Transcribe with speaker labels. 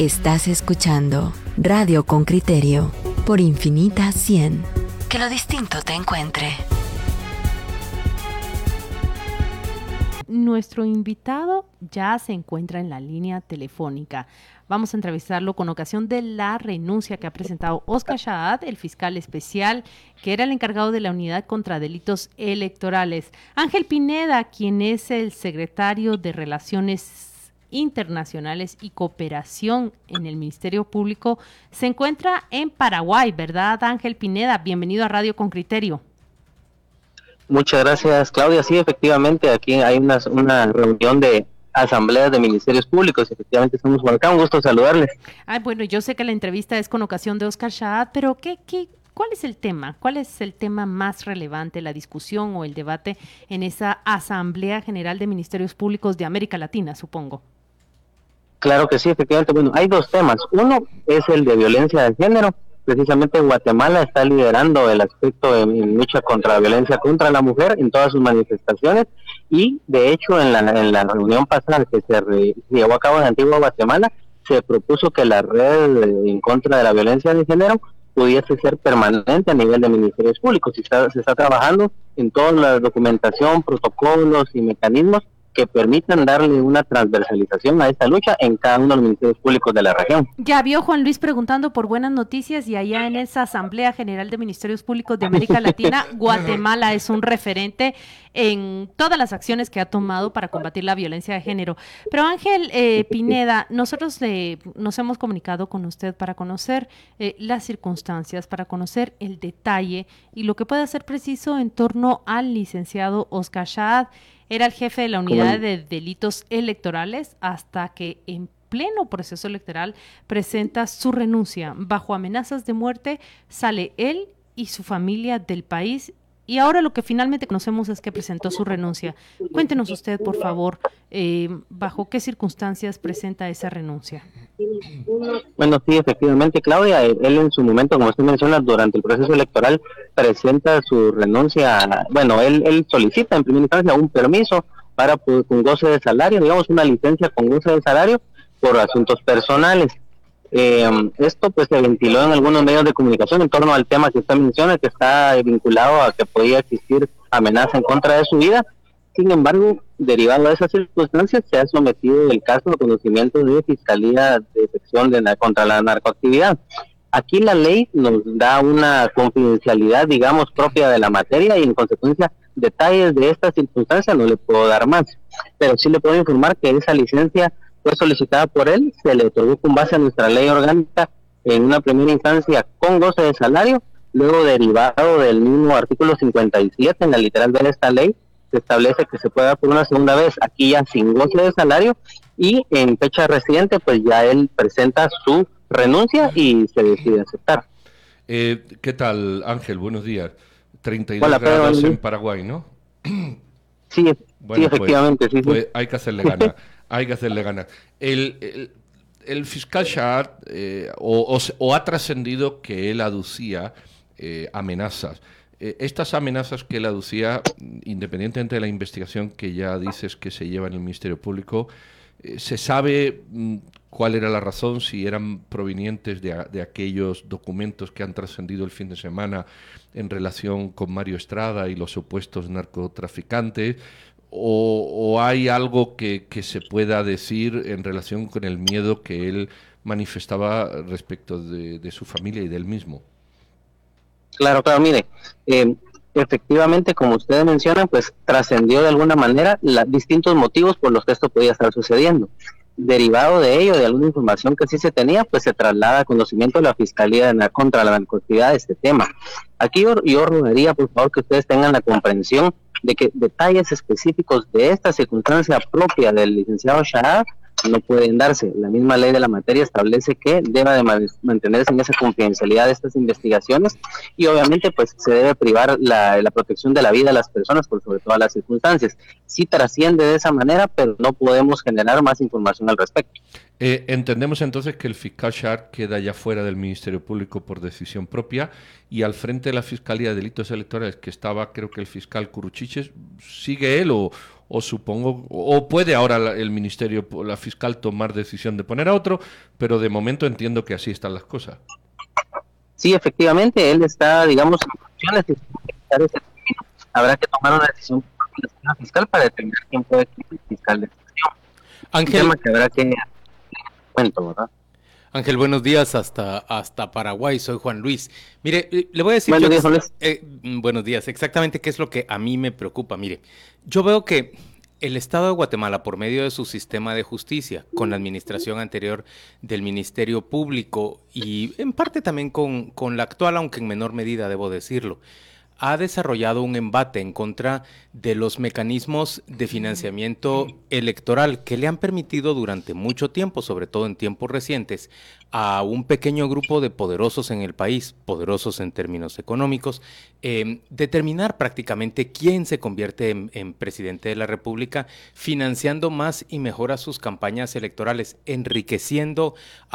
Speaker 1: Estás escuchando Radio con Criterio por Infinita 100. Que lo distinto te encuentre.
Speaker 2: Nuestro invitado ya se encuentra en la línea telefónica. Vamos a entrevistarlo con ocasión de la renuncia que ha presentado Oscar Shaad, el fiscal especial, que era el encargado de la unidad contra delitos electorales. Ángel Pineda, quien es el secretario de Relaciones Internacionales y Cooperación en el Ministerio Público, se encuentra en Paraguay, ¿verdad, Ángel Pineda? Bienvenido a Radio con Criterio.
Speaker 3: Muchas gracias, Claudia. Sí, efectivamente, aquí hay una, una reunión de asambleas de ministerios públicos. Efectivamente, somos por acá. Un gusto saludarles.
Speaker 2: Ah, bueno, yo sé que la entrevista es con ocasión de Oscar Shahad, pero ¿qué, qué, ¿cuál es el tema? ¿Cuál es el tema más relevante, la discusión o el debate en esa Asamblea General de Ministerios Públicos de América Latina, supongo?
Speaker 3: Claro que sí, efectivamente. Bueno, hay dos temas. Uno es el de violencia de género precisamente Guatemala está liderando el aspecto de, lucha contra la violencia contra la mujer en todas sus manifestaciones y de hecho en la, en la reunión pasada que se, llevó a cabo en Antigua Guatemala se propuso que la red en contra de la violencia de género pudiese ser permanente a nivel de ministerios públicos. Y se está trabajando en toda la documentación, protocolos y mecanismos que permitan darle una transversalización a esta lucha en cada uno de los ministerios públicos de la región.
Speaker 2: Ya vio Juan Luis preguntando por buenas noticias y allá en esa Asamblea General de Ministerios Públicos de América Latina, Guatemala es un referente en todas las acciones que ha tomado para combatir la violencia de género. Pero Ángel eh, Pineda, nosotros eh, nos hemos comunicado con usted para conocer eh, las circunstancias, para conocer el detalle y lo que puede ser preciso en torno al licenciado Oscar Shad era el jefe de la unidad de delitos electorales hasta que en pleno proceso electoral presenta su renuncia. Bajo amenazas de muerte sale él y su familia del país y ahora lo que finalmente conocemos es que presentó su renuncia. Cuéntenos usted, por favor, eh, bajo qué circunstancias presenta esa renuncia.
Speaker 3: Bueno, sí, efectivamente, Claudia, él en su momento, como usted menciona, durante el proceso electoral presenta su renuncia, bueno, él, él solicita en primera instancia un permiso para pues, con goce de salario, digamos una licencia con goce de salario por asuntos personales. Eh, esto pues se ventiló en algunos medios de comunicación en torno al tema que usted menciona, que está vinculado a que podía existir amenaza en contra de su vida. Sin embargo, derivado de esas circunstancias, se ha sometido el caso de conocimiento de Fiscalía de Detección de, contra la Narcoactividad. Aquí la ley nos da una confidencialidad, digamos, propia de la materia y en consecuencia detalles de esta circunstancia no le puedo dar más. Pero sí le puedo informar que esa licencia fue solicitada por él, se le otorgó con base a nuestra ley orgánica en una primera instancia con goce de salario, luego derivado del mismo artículo 57 en la literal de esta ley, se establece que se puede dar por una segunda vez aquí ya sin goce de salario y en fecha reciente pues ya él presenta su renuncia y se decide aceptar.
Speaker 4: Eh, ¿Qué tal Ángel? Buenos días. 32 grados en Paraguay, ¿no?
Speaker 3: Sí, pues, efectivamente, sí,
Speaker 4: pues hay que hacerle ganas hay que hacerle ganas. El, el, fiscal Shahar eh, o, ha trascendido que él aducía eh, amenazas. Eh, estas amenazas que él aducía, independientemente de la investigación que ya dices que se lleva en el Ministerio Público, ¿se sabe mm, cuál era la razón? Si eran provenientes de, de aquellos documentos que han trascendido el fin de semana en relación con Mario Estrada y los supuestos narcotraficantes, o, hay algo que, se pueda decir en relación con el miedo que él manifestaba respecto de, su familia y del mismo.
Speaker 3: Claro, claro, mire, eh, efectivamente, como ustedes mencionan, pues trascendió de alguna manera la, distintos motivos por los que esto podía estar sucediendo. Derivado de ello, de alguna información que sí se tenía, pues se traslada a conocimiento de la Fiscalía de contra la narcotividad de este tema. Aquí yo, yo por favor, que ustedes tengan la comprensión de que detalles específicos de esta circunstancia propia del licenciado Shahab no pueden darse. La misma ley de la materia establece que debe de mantenerse en esa confidencialidad de estas investigaciones y obviamente pues se debe privar la, protección de la vida de las personas por sobre todas las circunstancias. Sí trasciende de esa manera, pero no podemos generar más información al respecto.
Speaker 4: Eh, entendemos entonces que el fiscal Shar queda ya fuera del Ministerio Público por decisión propia y al frente de la Fiscalía de Delitos Electorales, que estaba creo que el fiscal Curuchiches, ¿sigue él o, o supongo, o puede ahora el Ministerio, la fiscal tomar decisión de poner a otro, pero de momento entiendo que así están las cosas.
Speaker 3: Sí, efectivamente, él está, digamos, en funciones de ese Habrá que tomar una decisión fiscal para determinar quién puede ser el fiscal de excepción.
Speaker 5: Ángel,
Speaker 3: que habrá que cuento, ¿verdad?
Speaker 5: Ángel, buenos días hasta, hasta Paraguay. Soy Juan Luis. Mire, eh, le voy a decir.
Speaker 3: Buenos días, Luis.
Speaker 5: Eh, mm, buenos días. Exactamente qué es lo que a mí me preocupa. Mire, yo veo que el Estado de Guatemala, por medio de su sistema de justicia, con la administración anterior del Ministerio Público y en parte también con, con la actual, aunque en menor medida, debo decirlo, ha desarrollado un embate en contra de los mecanismos de financiamiento electoral que le han permitido durante mucho tiempo, sobre todo en tiempos recientes, a un pequeño grupo de poderosos en el país, poderosos en términos económicos, em, determinar prácticamente quién se convierte en, en, presidente de la República, financiando más y mejor a sus campañas electorales, enriqueciendo a